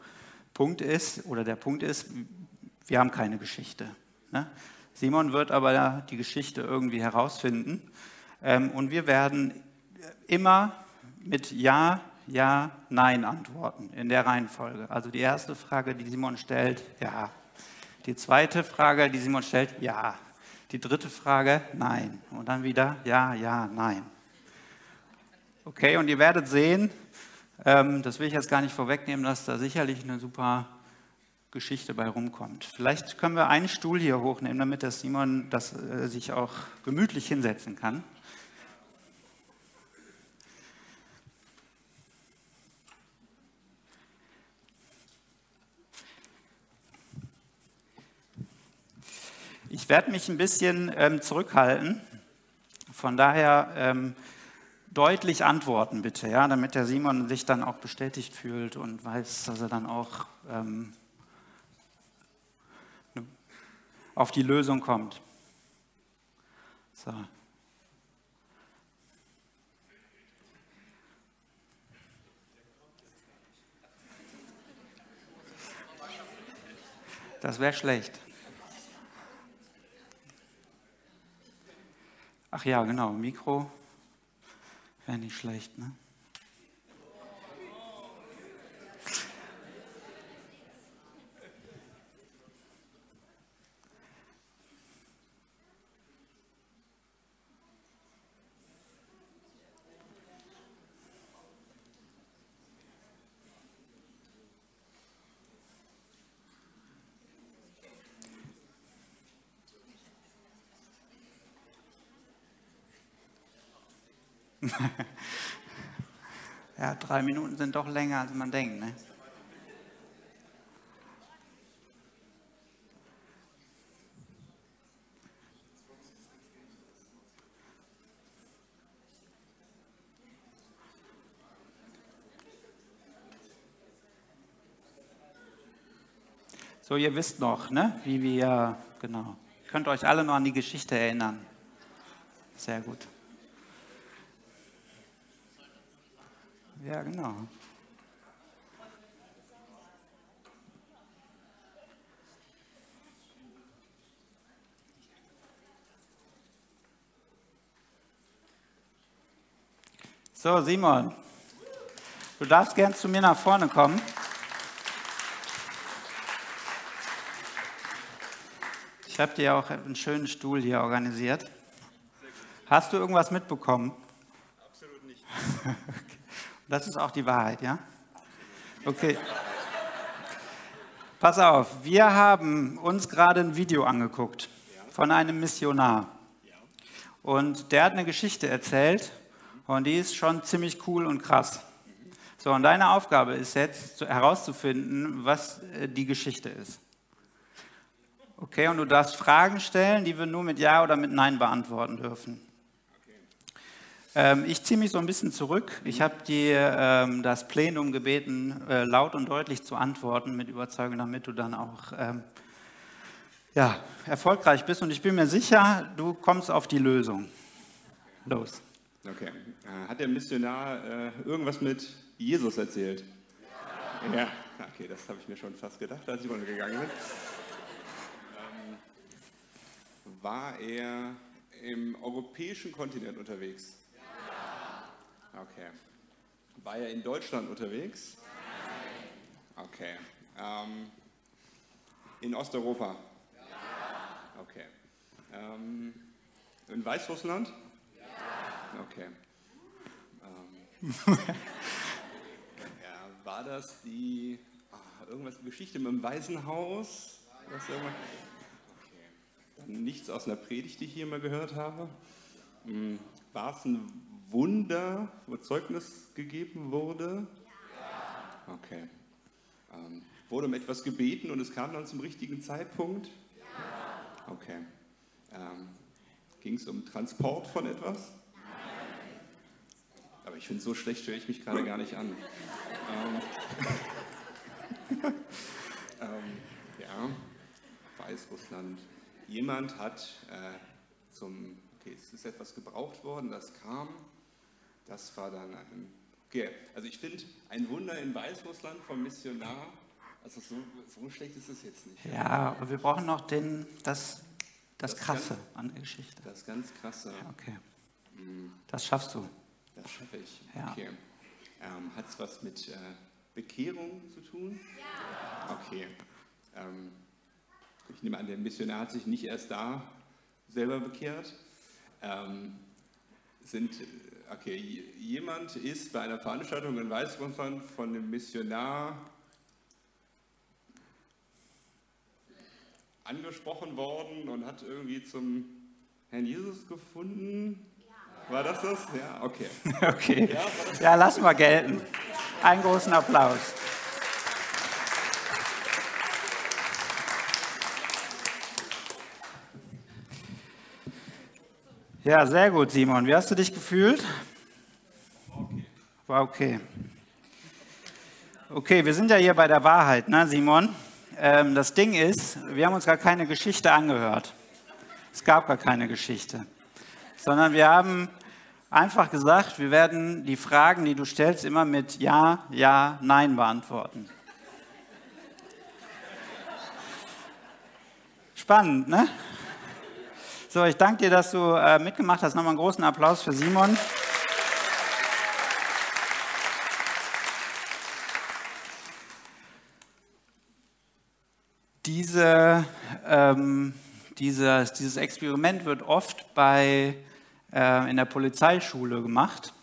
Punkt ist, oder der Punkt ist, wir haben keine Geschichte. Ne? Simon wird aber die Geschichte irgendwie herausfinden und wir werden immer mit Ja, Ja, Nein antworten in der Reihenfolge. Also die erste Frage, die Simon stellt, ja. Die zweite Frage, die Simon stellt, ja. Die dritte Frage, nein. Und dann wieder ja, ja, nein. Okay, und ihr werdet sehen, ähm, das will ich jetzt gar nicht vorwegnehmen, dass da sicherlich eine super Geschichte bei rumkommt. Vielleicht können wir einen Stuhl hier hochnehmen, damit der Simon das, äh, sich auch gemütlich hinsetzen kann. Ich werde mich ein bisschen ähm, zurückhalten. Von daher ähm, deutlich antworten bitte, ja, damit der Simon sich dann auch bestätigt fühlt und weiß, dass er dann auch ähm, auf die Lösung kommt. So. Das wäre schlecht. Ach ja, genau, Mikro wäre nicht schlecht, ne? ja, drei Minuten sind doch länger, als man denkt. Ne? So, ihr wisst noch, ne? wie wir, genau. Könnt euch alle noch an die Geschichte erinnern. Sehr gut. Ja, genau. So, Simon, du darfst gern zu mir nach vorne kommen. Ich habe dir auch einen schönen Stuhl hier organisiert. Hast du irgendwas mitbekommen? Absolut nicht. Das ist auch die Wahrheit, ja? Okay. Pass auf, wir haben uns gerade ein Video angeguckt von einem Missionar. Und der hat eine Geschichte erzählt und die ist schon ziemlich cool und krass. So, und deine Aufgabe ist jetzt herauszufinden, was äh, die Geschichte ist. Okay, und du darfst Fragen stellen, die wir nur mit Ja oder mit Nein beantworten dürfen. Ähm, ich ziehe mich so ein bisschen zurück. Ich habe ähm, das Plenum gebeten, äh, laut und deutlich zu antworten mit Überzeugung, damit du dann auch ähm, ja, erfolgreich bist. Und ich bin mir sicher, du kommst auf die Lösung. Los. Okay. Äh, hat der Missionar äh, irgendwas mit Jesus erzählt? Ja. Okay, das habe ich mir schon fast gedacht, als ich runtergegangen bin. Ähm, war er im europäischen Kontinent unterwegs? Okay. War er in Deutschland unterwegs? Nein. Okay. Ähm, in Osteuropa? Ja. Okay. Ähm, in Weißrussland? Ja. Okay. Ähm, ja, war das die, ah, irgendwas, Geschichte mit dem Waisenhaus? Okay. Dann nichts aus einer Predigt, die ich hier mal gehört habe. Hm, war es ein Wunder, wo Zeugnis gegeben wurde? Ja. Okay. Ähm, wurde um etwas gebeten und es kam dann zum richtigen Zeitpunkt? Ja. Okay. Ähm, Ging es um Transport von etwas? Nein. Aber ich finde, so schlecht höre ich mich gerade gar nicht an. ähm, ähm, ja, Weißrussland. Jemand hat äh, zum, okay, es ist etwas gebraucht worden, das kam das war dann ein. Okay, also ich finde ein Wunder in Weißrussland vom Missionar, also so, so schlecht ist es jetzt nicht. Ja, aber wir brauchen noch den, das, das, das Krasse ganz, an der Geschichte. Das ganz Krasse. Okay. Mhm. Das schaffst du. Das schaffe ich. Ja. Okay. Ähm, Hat es was mit äh, Bekehrung zu tun? Ja. Okay. Ähm, ich nehme an, der Missionar hat sich nicht erst da selber bekehrt. Ähm, sind okay, jemand ist bei einer Veranstaltung in Weißrussland von einem Missionar angesprochen worden und hat irgendwie zum Herrn Jesus gefunden. War das das? Ja, okay. Okay. Ja, ja lassen wir gelten. Einen großen Applaus. Ja, sehr gut, Simon. Wie hast du dich gefühlt? Okay. War okay. Okay, wir sind ja hier bei der Wahrheit, ne, Simon? Ähm, das Ding ist, wir haben uns gar keine Geschichte angehört. Es gab gar keine Geschichte. Sondern wir haben einfach gesagt, wir werden die Fragen, die du stellst, immer mit Ja, Ja, Nein beantworten. Spannend, ne? So, ich danke dir, dass du äh, mitgemacht hast. Nochmal einen großen Applaus für Simon. Diese, ähm, dieses, dieses Experiment wird oft bei, äh, in der Polizeischule gemacht,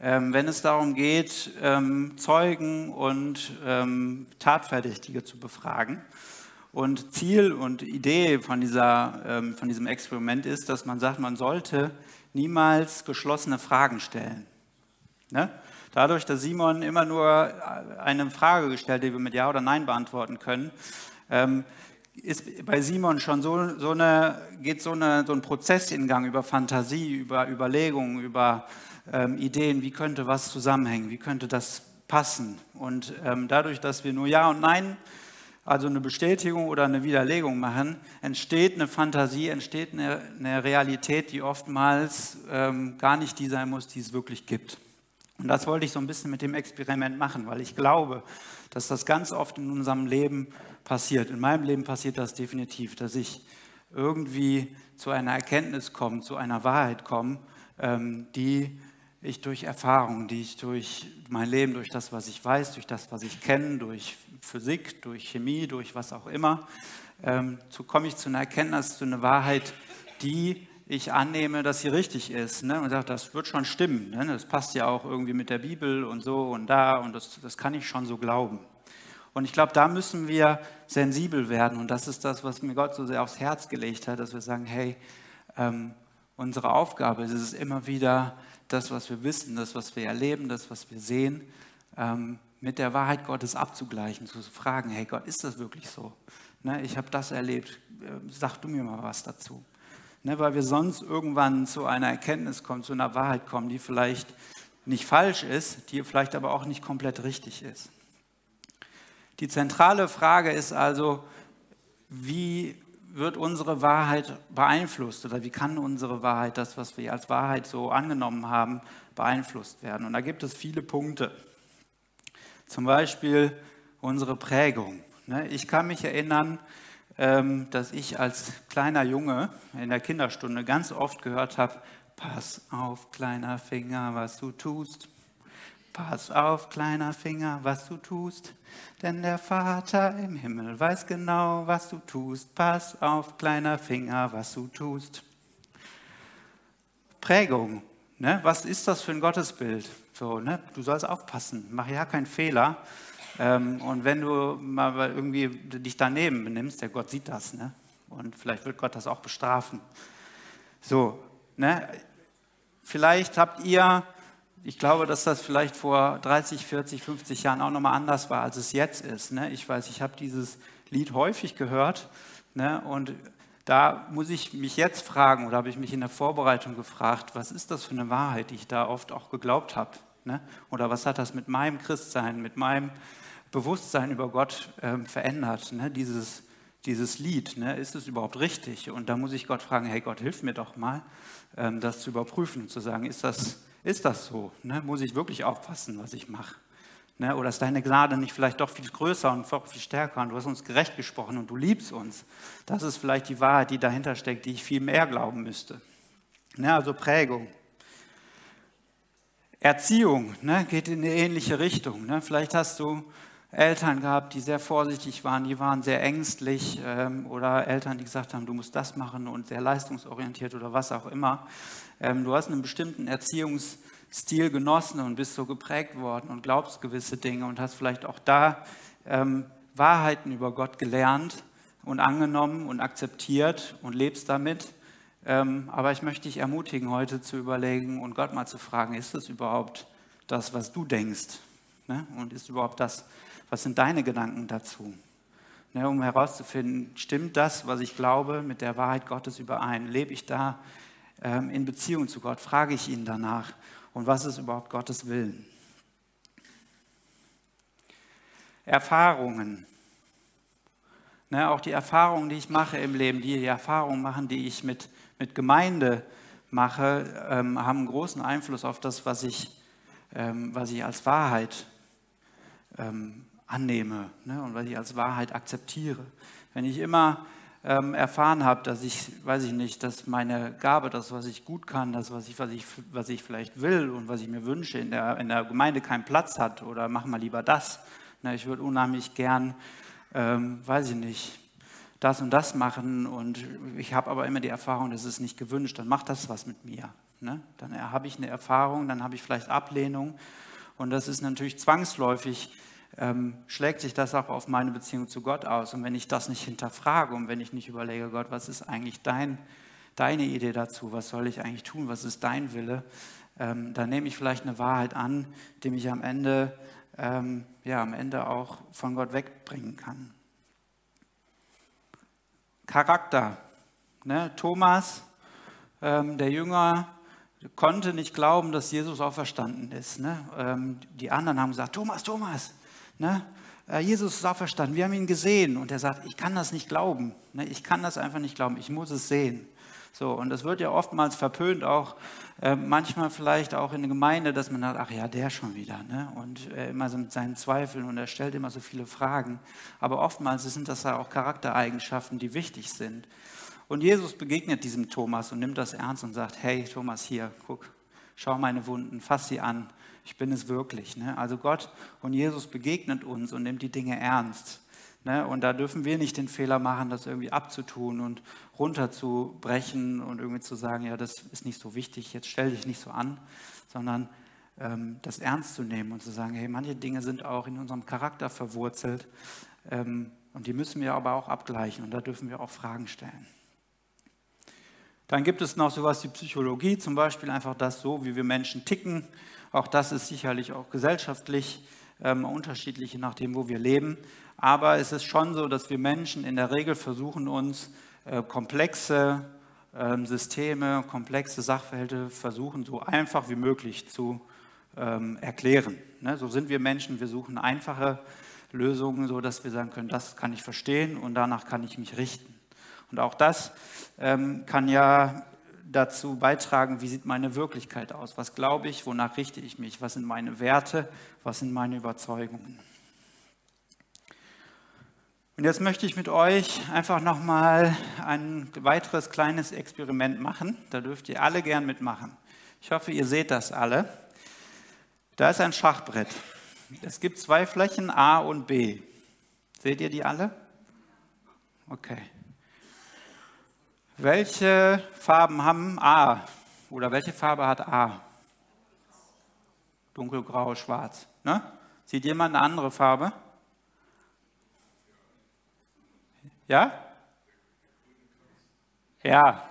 ähm, wenn es darum geht, ähm, Zeugen und ähm, Tatverdächtige zu befragen. Und Ziel und Idee von, dieser, ähm, von diesem Experiment ist, dass man sagt, man sollte niemals geschlossene Fragen stellen. Ne? Dadurch, dass Simon immer nur eine Frage gestellt, die wir mit Ja oder Nein beantworten können, ähm, ist bei Simon schon so, so eine, geht so, eine, so ein Prozess in Gang über Fantasie, über Überlegungen, über ähm, Ideen, wie könnte was zusammenhängen, wie könnte das passen. Und ähm, dadurch, dass wir nur Ja und Nein, also eine Bestätigung oder eine Widerlegung machen, entsteht eine Fantasie, entsteht eine, eine Realität, die oftmals ähm, gar nicht die sein muss, die es wirklich gibt. Und das wollte ich so ein bisschen mit dem Experiment machen, weil ich glaube, dass das ganz oft in unserem Leben passiert. In meinem Leben passiert das definitiv, dass ich irgendwie zu einer Erkenntnis komme, zu einer Wahrheit komme, ähm, die ich durch Erfahrung, die ich durch mein Leben, durch das, was ich weiß, durch das, was ich kenne, durch Physik, durch Chemie, durch was auch immer, ähm, so komme ich zu einer Erkenntnis, zu einer Wahrheit, die ich annehme, dass sie richtig ist. Ne? Und sage, das wird schon stimmen. Ne? Das passt ja auch irgendwie mit der Bibel und so und da und das, das kann ich schon so glauben. Und ich glaube, da müssen wir sensibel werden. Und das ist das, was mir Gott so sehr aufs Herz gelegt hat, dass wir sagen, hey, ähm, unsere Aufgabe ist es immer wieder, das, was wir wissen, das, was wir erleben, das, was wir sehen, ähm, mit der Wahrheit Gottes abzugleichen, zu fragen, hey Gott, ist das wirklich so? Ne, ich habe das erlebt, äh, sag du mir mal was dazu. Ne, weil wir sonst irgendwann zu einer Erkenntnis kommen, zu einer Wahrheit kommen, die vielleicht nicht falsch ist, die vielleicht aber auch nicht komplett richtig ist. Die zentrale Frage ist also, wie wird unsere Wahrheit beeinflusst oder wie kann unsere Wahrheit, das, was wir als Wahrheit so angenommen haben, beeinflusst werden? Und da gibt es viele Punkte. Zum Beispiel unsere Prägung. Ne, ich kann mich erinnern, ähm, dass ich als kleiner Junge in der Kinderstunde ganz oft gehört habe, pass auf, kleiner Finger, was du tust. Pass auf, kleiner Finger, was du tust. Denn der Vater im Himmel weiß genau, was du tust. Pass auf, kleiner Finger, was du tust. Prägung. Ne? Was ist das für ein Gottesbild? So, ne? Du sollst aufpassen, mach ja keinen Fehler. Ähm, und wenn du mal irgendwie dich daneben benimmst, der Gott sieht das, ne? Und vielleicht wird Gott das auch bestrafen. So, ne? Vielleicht habt ihr, ich glaube, dass das vielleicht vor 30, 40, 50 Jahren auch nochmal anders war, als es jetzt ist. Ne? Ich weiß, ich habe dieses Lied häufig gehört ne? und da muss ich mich jetzt fragen oder habe ich mich in der Vorbereitung gefragt, was ist das für eine Wahrheit, die ich da oft auch geglaubt habe? Ne? Oder was hat das mit meinem Christsein, mit meinem Bewusstsein über Gott ähm, verändert. Ne? Dieses, dieses Lied, ne? ist es überhaupt richtig? Und da muss ich Gott fragen, hey Gott, hilf mir doch mal, ähm, das zu überprüfen und zu sagen, ist das, ist das so? Ne? Muss ich wirklich aufpassen, was ich mache? Ne? Oder ist deine Gnade nicht vielleicht doch viel größer und viel stärker und du hast uns gerecht gesprochen und du liebst uns? Das ist vielleicht die Wahrheit, die dahinter steckt, die ich viel mehr glauben müsste. Ne? Also Prägung. Erziehung ne, geht in eine ähnliche Richtung. Ne? Vielleicht hast du Eltern gehabt, die sehr vorsichtig waren, die waren sehr ängstlich ähm, oder Eltern, die gesagt haben, du musst das machen und sehr leistungsorientiert oder was auch immer. Ähm, du hast einen bestimmten Erziehungsstil genossen und bist so geprägt worden und glaubst gewisse Dinge und hast vielleicht auch da ähm, Wahrheiten über Gott gelernt und angenommen und akzeptiert und lebst damit. Ähm, aber ich möchte dich ermutigen, heute zu überlegen und Gott mal zu fragen, ist das überhaupt das, was du denkst? Ne? Und ist überhaupt das, was sind deine Gedanken dazu? Ne, um herauszufinden, stimmt das, was ich glaube, mit der Wahrheit Gottes überein? Lebe ich da ähm, in Beziehung zu Gott? Frage ich ihn danach? Und was ist überhaupt Gottes Willen? Erfahrungen. Ne, auch die Erfahrungen, die ich mache im Leben, die, die Erfahrungen machen, die ich mit, mit Gemeinde mache, ähm, haben einen großen Einfluss auf das, was ich, ähm, was ich als Wahrheit ähm, annehme ne, und was ich als Wahrheit akzeptiere. Wenn ich immer ähm, erfahren habe, dass ich, weiß ich nicht, dass meine Gabe, das, was ich gut kann, das, was ich, was ich, was ich vielleicht will und was ich mir wünsche, in der, in der Gemeinde keinen Platz hat oder mach mal lieber das. Na, ich würde unheimlich gern, ähm, weiß ich nicht, das und das machen und ich habe aber immer die Erfahrung, das ist nicht gewünscht, dann macht das was mit mir. Ne? Dann habe ich eine Erfahrung, dann habe ich vielleicht Ablehnung und das ist natürlich zwangsläufig, ähm, schlägt sich das auch auf meine Beziehung zu Gott aus. Und wenn ich das nicht hinterfrage und wenn ich nicht überlege, Gott, was ist eigentlich dein, deine Idee dazu, was soll ich eigentlich tun, was ist dein Wille, ähm, dann nehme ich vielleicht eine Wahrheit an, die mich am Ende, ähm, ja, am Ende auch von Gott wegbringen kann. Charakter. Ne? Thomas, ähm, der Jünger, konnte nicht glauben, dass Jesus auferstanden ist. Ne? Ähm, die anderen haben gesagt, Thomas, Thomas, ne? Äh, Jesus ist auferstanden, wir haben ihn gesehen. Und er sagt, ich kann das nicht glauben. Ne? Ich kann das einfach nicht glauben, ich muss es sehen. So, und das wird ja oftmals verpönt, auch äh, manchmal vielleicht auch in der Gemeinde, dass man sagt, ach ja, der schon wieder. Ne? Und äh, immer so mit seinen Zweifeln und er stellt immer so viele Fragen. Aber oftmals sind das ja auch Charaktereigenschaften, die wichtig sind. Und Jesus begegnet diesem Thomas und nimmt das ernst und sagt, hey Thomas, hier, guck, schau meine Wunden, fass sie an, ich bin es wirklich. Ne? Also Gott und Jesus begegnet uns und nimmt die Dinge ernst. Ne? Und da dürfen wir nicht den Fehler machen, das irgendwie abzutun und runterzubrechen und irgendwie zu sagen, ja, das ist nicht so wichtig, jetzt stell dich nicht so an, sondern ähm, das ernst zu nehmen und zu sagen, hey, manche Dinge sind auch in unserem Charakter verwurzelt ähm, und die müssen wir aber auch abgleichen und da dürfen wir auch Fragen stellen. Dann gibt es noch sowas wie Psychologie, zum Beispiel einfach das so, wie wir Menschen ticken. Auch das ist sicherlich auch gesellschaftlich ähm, unterschiedlich, je nachdem, wo wir leben. Aber es ist schon so, dass wir Menschen in der Regel versuchen, uns äh, komplexe äh, Systeme, komplexe Sachverhalte versuchen, so einfach wie möglich zu ähm, erklären. Ne? So sind wir Menschen, wir suchen einfache Lösungen, so dass wir sagen können, das kann ich verstehen und danach kann ich mich richten. Und auch das ähm, kann ja dazu beitragen, wie sieht meine Wirklichkeit aus? Was glaube ich? Wonach richte ich mich? Was sind meine Werte? Was sind meine Überzeugungen? Und jetzt möchte ich mit euch einfach nochmal ein weiteres kleines Experiment machen. Da dürft ihr alle gern mitmachen. Ich hoffe, ihr seht das alle. Da ist ein Schachbrett. Es gibt zwei Flächen A und B. Seht ihr die alle? Okay. Welche Farben haben A? Oder welche Farbe hat A? Dunkelgrau, schwarz. Ne? Sieht jemand eine andere Farbe? Ja? Ja,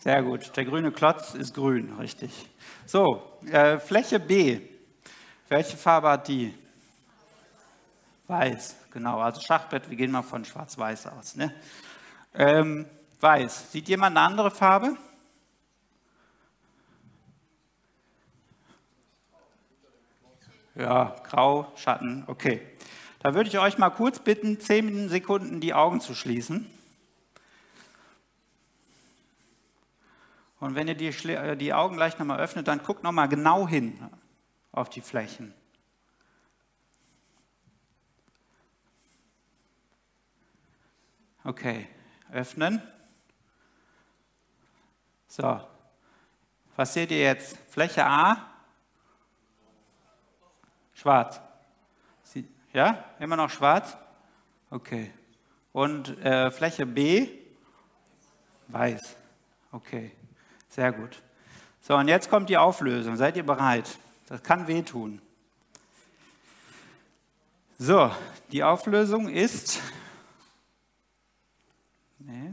sehr gut. Der grüne Klotz ist grün, richtig. So, äh, Fläche B. Welche Farbe hat die? Weiß, genau. Also Schachbrett, wir gehen mal von schwarz-weiß aus. Ne? Ähm, Weiß. Sieht jemand eine andere Farbe? Ja, grau, Schatten, okay. Da würde ich euch mal kurz bitten, zehn Sekunden die Augen zu schließen. Und wenn ihr die, äh, die Augen gleich nochmal öffnet, dann guckt nochmal genau hin auf die Flächen. Okay, öffnen. So, was seht ihr jetzt? Fläche A? Schwarz. Ja, immer noch schwarz? Okay. Und äh, Fläche B? Weiß. Okay, sehr gut. So, und jetzt kommt die Auflösung. Seid ihr bereit? Das kann wehtun. So, die Auflösung ist. Nee.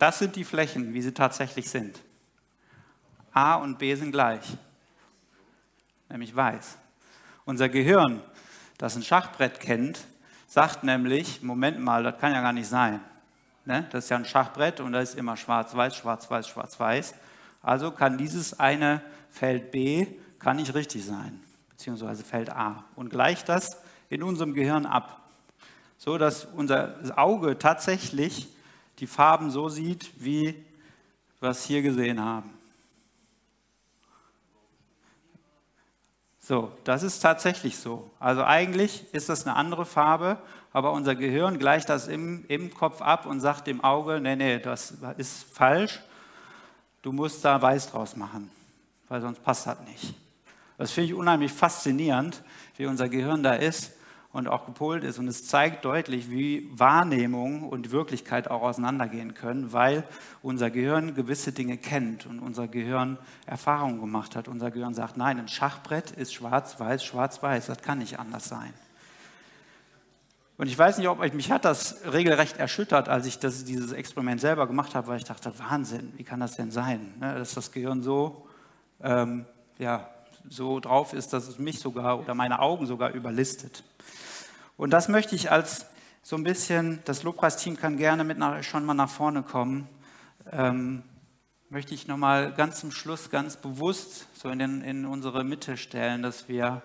Das sind die Flächen, wie sie tatsächlich sind. A und B sind gleich, nämlich weiß. Unser Gehirn, das ein Schachbrett kennt, sagt nämlich, Moment mal, das kann ja gar nicht sein. Ne? Das ist ja ein Schachbrett und da ist immer schwarz-weiß, schwarz-weiß, schwarz-weiß. Also kann dieses eine Feld B kann nicht richtig sein, beziehungsweise Feld A. Und gleicht das in unserem Gehirn ab, so dass unser Auge tatsächlich die Farben so sieht, wie was hier gesehen haben. So, das ist tatsächlich so. Also eigentlich ist das eine andere Farbe, aber unser Gehirn gleicht das im, im Kopf ab und sagt dem Auge, nee, nee, das ist falsch, du musst da weiß draus machen, weil sonst passt das nicht. Das finde ich unheimlich faszinierend, wie unser Gehirn da ist und auch gepolt ist. Und es zeigt deutlich, wie Wahrnehmung und Wirklichkeit auch auseinandergehen können, weil unser Gehirn gewisse Dinge kennt und unser Gehirn Erfahrungen gemacht hat. Unser Gehirn sagt, nein, ein Schachbrett ist schwarz-weiß, schwarz-weiß, das kann nicht anders sein. Und ich weiß nicht, ob euch mich hat das regelrecht erschüttert, als ich das, dieses Experiment selber gemacht habe, weil ich dachte, Wahnsinn, wie kann das denn sein, ne, dass das Gehirn so, ähm, ja, so drauf ist, dass es mich sogar oder meine Augen sogar überlistet. Und das möchte ich als so ein bisschen, das Lobpreisteam kann gerne mit nach, schon mal nach vorne kommen, ähm, möchte ich nochmal ganz zum Schluss ganz bewusst so in, den, in unsere Mitte stellen, dass wir,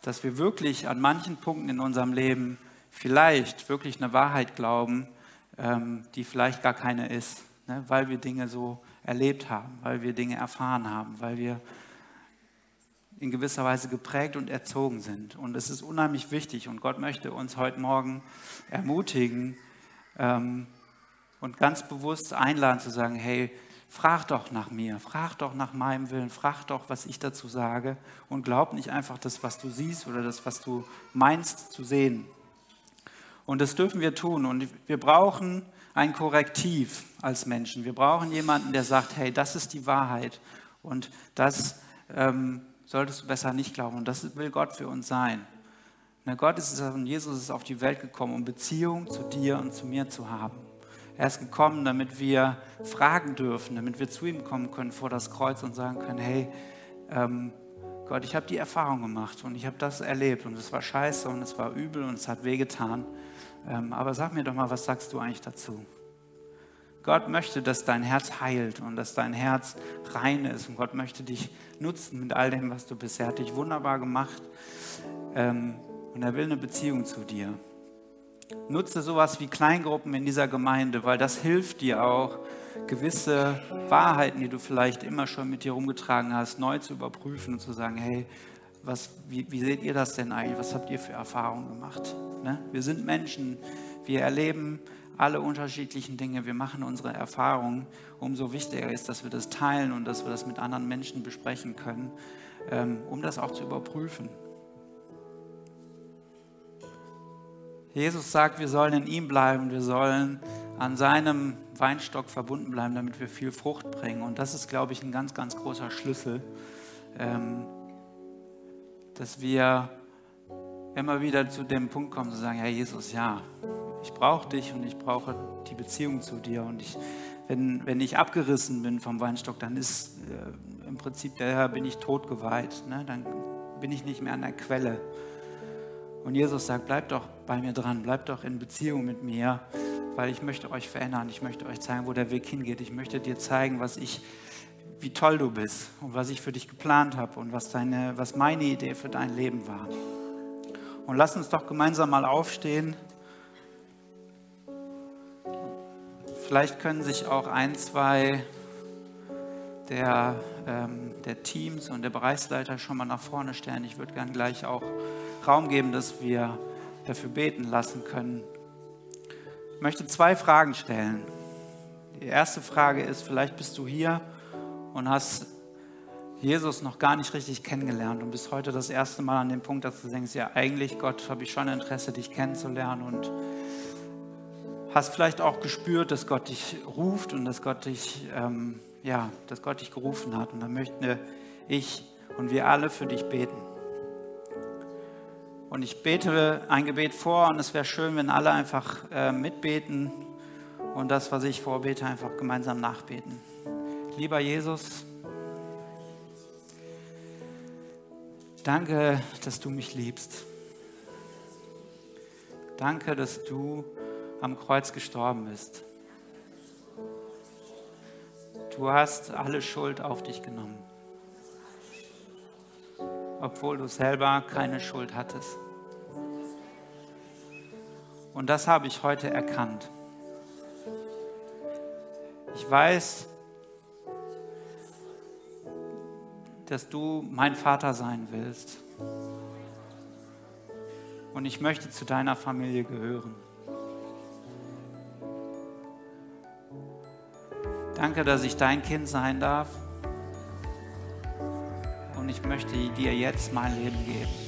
dass wir wirklich an manchen Punkten in unserem Leben vielleicht wirklich eine Wahrheit glauben, ähm, die vielleicht gar keine ist, ne? weil wir Dinge so erlebt haben, weil wir Dinge erfahren haben, weil wir in gewisser Weise geprägt und erzogen sind. Und es ist unheimlich wichtig und Gott möchte uns heute Morgen ermutigen ähm, und ganz bewusst einladen zu sagen, hey, frag doch nach mir, frag doch nach meinem Willen, frag doch, was ich dazu sage und glaub nicht einfach das, was du siehst oder das, was du meinst zu sehen. Und das dürfen wir tun und wir brauchen ein Korrektiv als Menschen. Wir brauchen jemanden, der sagt, hey, das ist die Wahrheit und das ähm, solltest du besser nicht glauben. Und das will Gott für uns sein. Na, Gott ist und Jesus ist auf die Welt gekommen, um Beziehung zu dir und zu mir zu haben. Er ist gekommen, damit wir fragen dürfen, damit wir zu ihm kommen können vor das Kreuz und sagen können, hey, ähm, Gott, ich habe die Erfahrung gemacht und ich habe das erlebt und es war scheiße und es war übel und es hat wehgetan. Ähm, aber sag mir doch mal, was sagst du eigentlich dazu? Gott möchte, dass dein Herz heilt und dass dein Herz rein ist. Und Gott möchte dich nutzen mit all dem, was du bisher hat dich wunderbar gemacht. Ähm, und er will eine Beziehung zu dir. Nutze sowas wie Kleingruppen in dieser Gemeinde, weil das hilft dir auch, gewisse Wahrheiten, die du vielleicht immer schon mit dir rumgetragen hast, neu zu überprüfen und zu sagen, hey, was, wie, wie seht ihr das denn eigentlich? Was habt ihr für Erfahrungen gemacht? Ne? Wir sind Menschen, wir erleben alle unterschiedlichen Dinge, wir machen unsere Erfahrungen, umso wichtiger ist, dass wir das teilen und dass wir das mit anderen Menschen besprechen können, ähm, um das auch zu überprüfen. Jesus sagt, wir sollen in ihm bleiben, wir sollen an seinem Weinstock verbunden bleiben, damit wir viel Frucht bringen. Und das ist, glaube ich, ein ganz, ganz großer Schlüssel, ähm, dass wir immer wieder zu dem Punkt kommen, zu sagen, Herr Jesus, ja, ich brauche dich und ich brauche die Beziehung zu dir. Und ich, wenn, wenn ich abgerissen bin vom Weinstock, dann ist äh, im Prinzip der Herr, bin ich totgeweiht. Ne? Dann bin ich nicht mehr an der Quelle. Und Jesus sagt, bleibt doch bei mir dran, bleibt doch in Beziehung mit mir, weil ich möchte euch verändern. Ich möchte euch zeigen, wo der Weg hingeht. Ich möchte dir zeigen, was ich, wie toll du bist und was ich für dich geplant habe und was, deine, was meine Idee für dein Leben war. Und lass uns doch gemeinsam mal aufstehen. Vielleicht können sich auch ein, zwei der, ähm, der Teams und der Bereichsleiter schon mal nach vorne stellen. Ich würde gern gleich auch Raum geben, dass wir dafür beten lassen können. Ich möchte zwei Fragen stellen. Die erste Frage ist, vielleicht bist du hier und hast Jesus noch gar nicht richtig kennengelernt und bist heute das erste Mal an dem Punkt, dass du denkst, ja eigentlich Gott, habe ich schon Interesse, dich kennenzulernen und hast vielleicht auch gespürt, dass Gott dich ruft und dass Gott dich, ähm, ja, dass Gott dich gerufen hat. Und dann möchten ich und wir alle für dich beten. Und ich bete ein Gebet vor und es wäre schön, wenn alle einfach äh, mitbeten und das, was ich vorbete, einfach gemeinsam nachbeten. Lieber Jesus, danke, dass du mich liebst. Danke, dass du am Kreuz gestorben bist. Du hast alle Schuld auf dich genommen, obwohl du selber keine Schuld hattest. Und das habe ich heute erkannt. Ich weiß, dass du mein Vater sein willst. Und ich möchte zu deiner Familie gehören. Danke, dass ich dein Kind sein darf. Und ich möchte dir jetzt mein Leben geben.